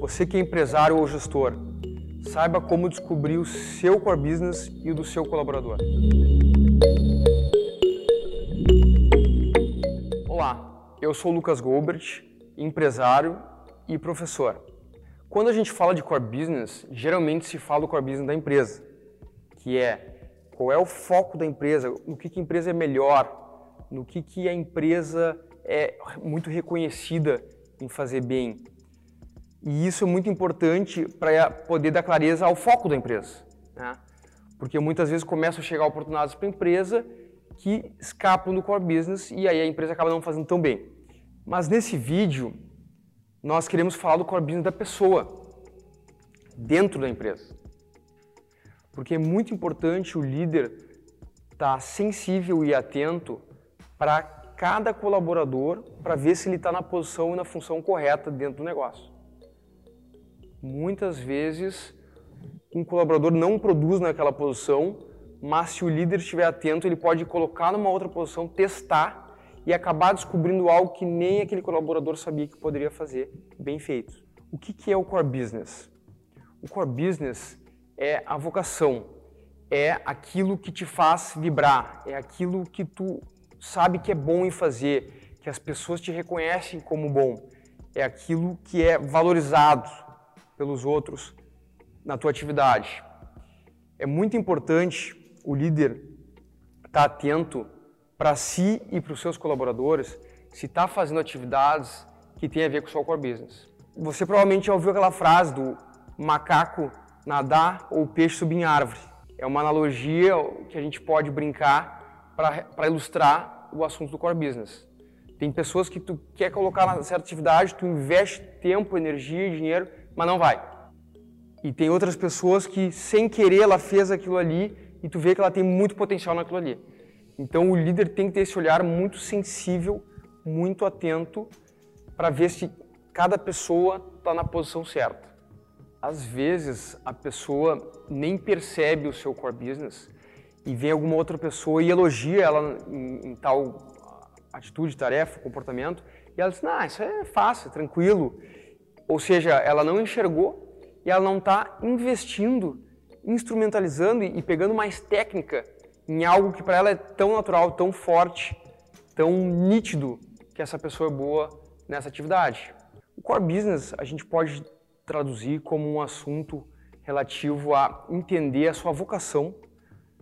Você que é empresário ou gestor, saiba como descobrir o seu core business e o do seu colaborador. Olá, eu sou Lucas Goldberg, empresário e professor. Quando a gente fala de core business, geralmente se fala do core business da empresa, que é qual é o foco da empresa, no que, que a empresa é melhor, no que, que a empresa é muito reconhecida em fazer bem. E isso é muito importante para poder dar clareza ao foco da empresa. Né? Porque muitas vezes começam a chegar oportunidades para a empresa que escapam do core business e aí a empresa acaba não fazendo tão bem. Mas nesse vídeo, nós queremos falar do core business da pessoa dentro da empresa. Porque é muito importante o líder estar tá sensível e atento para cada colaborador para ver se ele está na posição e na função correta dentro do negócio. Muitas vezes, um colaborador não produz naquela posição, mas se o líder estiver atento, ele pode colocar numa outra posição, testar e acabar descobrindo algo que nem aquele colaborador sabia que poderia fazer bem feito. O que, é o core business? O core business é a vocação, é aquilo que te faz vibrar, é aquilo que tu sabe que é bom em fazer, que as pessoas te reconhecem como bom, é aquilo que é valorizado pelos outros na tua atividade. É muito importante o líder estar atento para si e para os seus colaboradores se está fazendo atividades que têm a ver com o seu core business. Você provavelmente já ouviu aquela frase do macaco nadar ou peixe subir em árvore. É uma analogia que a gente pode brincar para ilustrar o assunto do core business. Tem pessoas que tu quer colocar na certa atividade, tu investe tempo, energia dinheiro, mas não vai. E tem outras pessoas que sem querer ela fez aquilo ali e tu vê que ela tem muito potencial naquilo ali. Então o líder tem que ter esse olhar muito sensível, muito atento para ver se cada pessoa está na posição certa. Às vezes a pessoa nem percebe o seu core business e vem alguma outra pessoa e elogia ela em, em tal atitude, tarefa, comportamento e ela diz: "Não, isso é fácil, é tranquilo". Ou seja, ela não enxergou e ela não está investindo, instrumentalizando e pegando mais técnica em algo que para ela é tão natural, tão forte, tão nítido que essa pessoa é boa nessa atividade. O core business a gente pode traduzir como um assunto relativo a entender a sua vocação,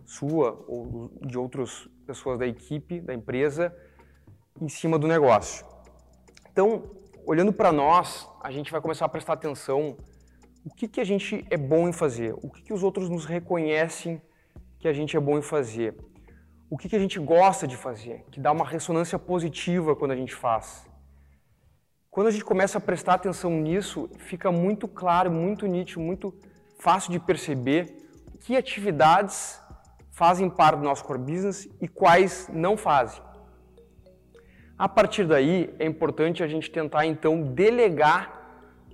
sua ou de outras pessoas da equipe, da empresa, em cima do negócio. Então, olhando para nós, a gente vai começar a prestar atenção o que, que a gente é bom em fazer, o que, que os outros nos reconhecem que a gente é bom em fazer. O que, que a gente gosta de fazer, que dá uma ressonância positiva quando a gente faz. Quando a gente começa a prestar atenção nisso, fica muito claro, muito nítido, muito fácil de perceber que atividades fazem parte do nosso core business e quais não fazem. A partir daí, é importante a gente tentar então delegar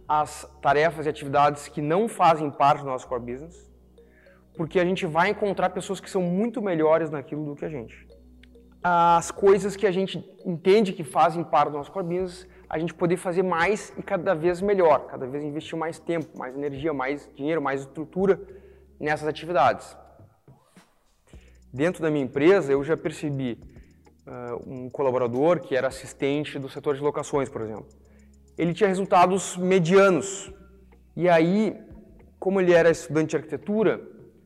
as tarefas e atividades que não fazem parte do nosso core business porque a gente vai encontrar pessoas que são muito melhores naquilo do que a gente. As coisas que a gente entende que fazem parte do nosso core business, a gente poder fazer mais e cada vez melhor, cada vez investir mais tempo, mais energia, mais dinheiro, mais estrutura nessas atividades. Dentro da minha empresa, eu já percebi uh, um colaborador que era assistente do setor de locações, por exemplo. Ele tinha resultados medianos. E aí, como ele era estudante de arquitetura,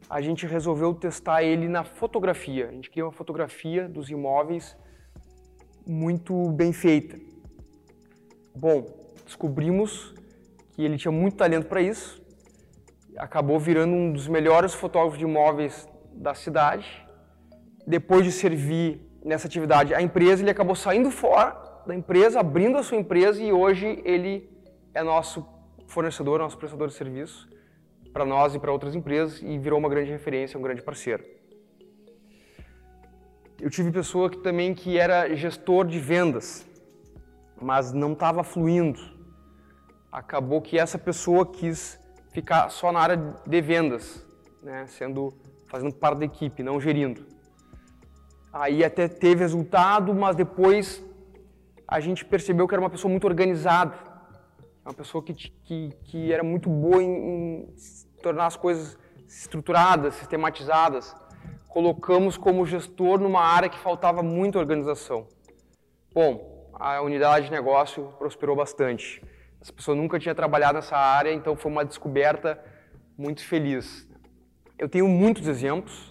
a gente resolveu testar ele na fotografia. A gente queria uma fotografia dos imóveis muito bem feita. Bom, descobrimos que ele tinha muito talento para isso, acabou virando um dos melhores fotógrafos de imóveis da cidade. Depois de servir nessa atividade a empresa, ele acabou saindo fora da empresa, abrindo a sua empresa e hoje ele é nosso fornecedor, nosso prestador de serviço para nós e para outras empresas e virou uma grande referência, um grande parceiro. Eu tive pessoa que também que era gestor de vendas, mas não estava fluindo. Acabou que essa pessoa quis ficar só na área de vendas, né, sendo fazendo parte da equipe, não gerindo. Aí até teve resultado, mas depois a gente percebeu que era uma pessoa muito organizada, uma pessoa que, que, que era muito boa em, em tornar as coisas estruturadas, sistematizadas. Colocamos como gestor numa área que faltava muita organização. Bom, a unidade de negócio prosperou bastante. As pessoas nunca tinham trabalhado nessa área, então foi uma descoberta muito feliz. Eu tenho muitos exemplos.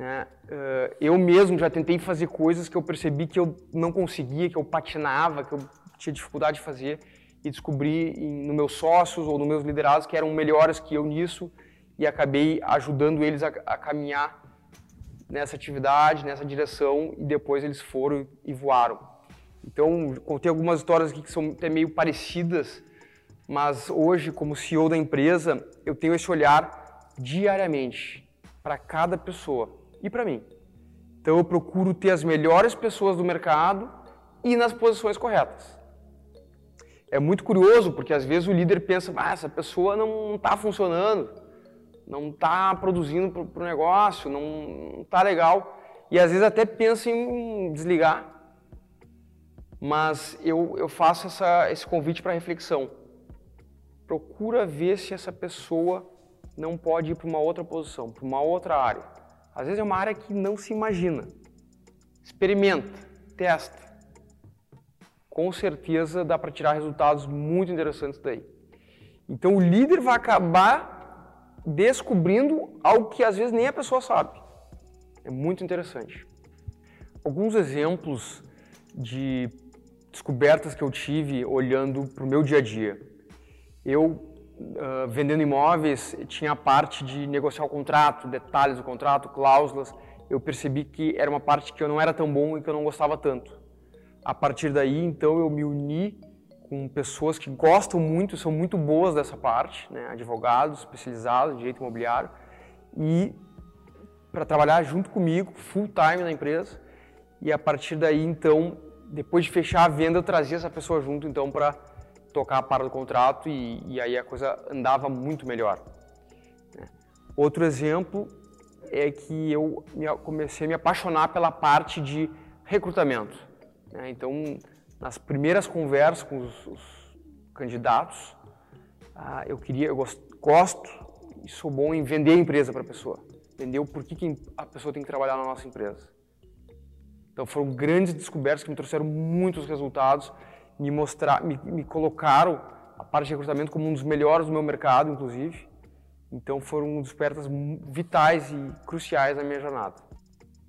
Né? Eh, eu mesmo já tentei fazer coisas que eu percebi que eu não conseguia, que eu patinava, que eu tinha dificuldade de fazer e descobri nos meus sócios ou nos meus liderados que eram melhores que eu nisso e acabei ajudando eles a, a caminhar nessa atividade, nessa direção e depois eles foram e voaram. Então, contei algumas histórias aqui que são até meio parecidas, mas hoje, como CEO da empresa, eu tenho esse olhar diariamente para cada pessoa e para mim. Então, eu procuro ter as melhores pessoas do mercado e nas posições corretas é muito curioso, porque às vezes o líder pensa, ah, essa pessoa não está funcionando, não está produzindo para o negócio, não está legal. E às vezes até pensa em desligar. Mas eu, eu faço essa, esse convite para reflexão. Procura ver se essa pessoa não pode ir para uma outra posição, para uma outra área. Às vezes é uma área que não se imagina. Experimenta, testa com certeza dá para tirar resultados muito interessantes daí. Então o líder vai acabar descobrindo algo que às vezes nem a pessoa sabe. É muito interessante. Alguns exemplos de descobertas que eu tive olhando para o meu dia a dia. Eu, vendendo imóveis, tinha a parte de negociar o contrato, detalhes do contrato, cláusulas. Eu percebi que era uma parte que eu não era tão bom e que eu não gostava tanto. A partir daí, então, eu me uni com pessoas que gostam muito, são muito boas dessa parte, né? advogados especializados em direito imobiliário, e para trabalhar junto comigo, full time na empresa. E a partir daí, então, depois de fechar a venda, eu trazia essa pessoa junto, então, para tocar a parte do contrato e, e, aí a coisa andava muito melhor. Né? Outro exemplo é que eu comecei a me apaixonar pela parte de recrutamento. Né? Então, nas primeiras conversas com os, os candidatos, ah, eu queria, eu gosto, gosto e sou bom em vender a empresa para a pessoa, o porquê que a pessoa tem que trabalhar na nossa empresa. Então foram grandes descobertas que me trouxeram muitos resultados, me mostrar, me, me colocaram a parte de recrutamento como um dos melhores do meu mercado, inclusive. Então foram descobertas vitais e cruciais na minha jornada.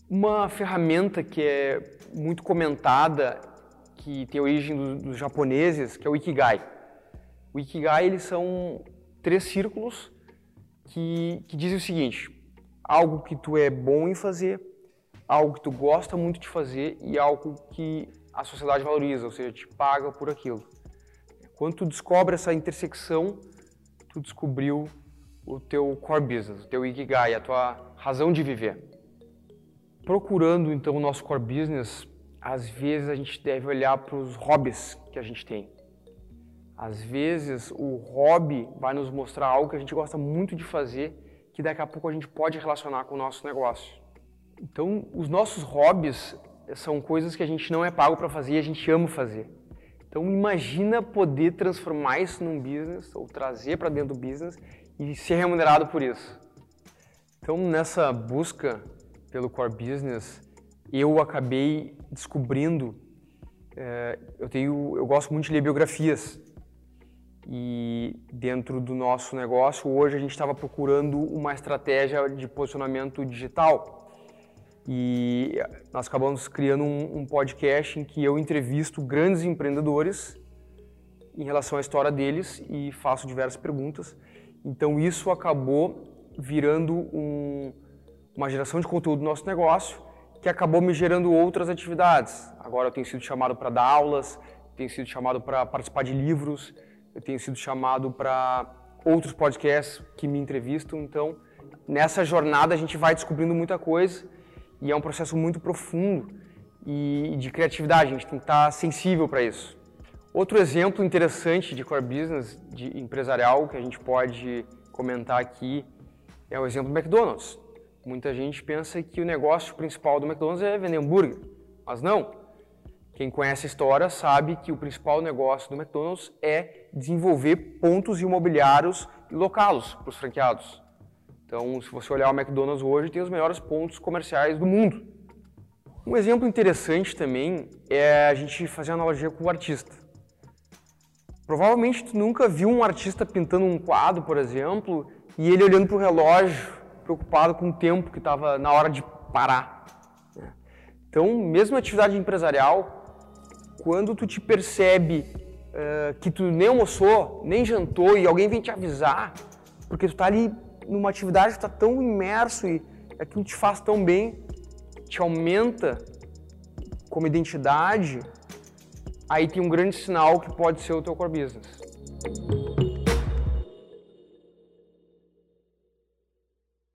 Uma ferramenta que é muito comentada, que tem origem dos, dos japoneses, que é o Ikigai. O Ikigai, eles são três círculos que, que dizem o seguinte, algo que tu é bom em fazer, algo que tu gosta muito de fazer e algo que a sociedade valoriza, ou seja, te paga por aquilo. Quando tu descobre essa intersecção, tu descobriu o teu core business, o teu Ikigai, a tua razão de viver. Procurando então o nosso core business, às vezes a gente deve olhar para os hobbies que a gente tem. Às vezes o hobby vai nos mostrar algo que a gente gosta muito de fazer, que daqui a pouco a gente pode relacionar com o nosso negócio. Então, os nossos hobbies são coisas que a gente não é pago para fazer e a gente ama fazer. Então, imagina poder transformar isso num business ou trazer para dentro do business e ser remunerado por isso. Então, nessa busca pelo core business, eu acabei descobrindo, é, eu tenho, eu gosto muito de ler biografias e dentro do nosso negócio hoje a gente estava procurando uma estratégia de posicionamento digital e nós acabamos criando um, um podcast em que eu entrevisto grandes empreendedores em relação à história deles e faço diversas perguntas. Então isso acabou virando um, uma geração de conteúdo do nosso negócio que acabou me gerando outras atividades. Agora eu tenho sido chamado para dar aulas, tenho sido chamado para participar de livros, eu tenho sido chamado para outros podcasts que me entrevistam. Então, nessa jornada a gente vai descobrindo muita coisa e é um processo muito profundo e de criatividade. A gente tem que estar sensível para isso. Outro exemplo interessante de core business, de empresarial, que a gente pode comentar aqui é o exemplo do McDonald's. Muita gente pensa que o negócio principal do McDonald's é vender hambúrguer, mas não. Quem conhece a história sabe que o principal negócio do McDonald's é desenvolver pontos imobiliários e locá-los para os franqueados. Então, se você olhar o McDonald's hoje, tem os melhores pontos comerciais do mundo. Um exemplo interessante também é a gente fazer analogia com o artista. Provavelmente tu nunca viu um artista pintando um quadro, por exemplo, e ele olhando para o relógio, preocupado com o tempo que estava na hora de parar. Né? Então, mesmo atividade empresarial, quando tu te percebe uh, que tu nem almoçou, nem jantou e alguém vem te avisar, porque tu está ali numa atividade que está tão imerso e aquilo te faz tão bem, te aumenta como identidade, aí tem um grande sinal que pode ser o teu core business.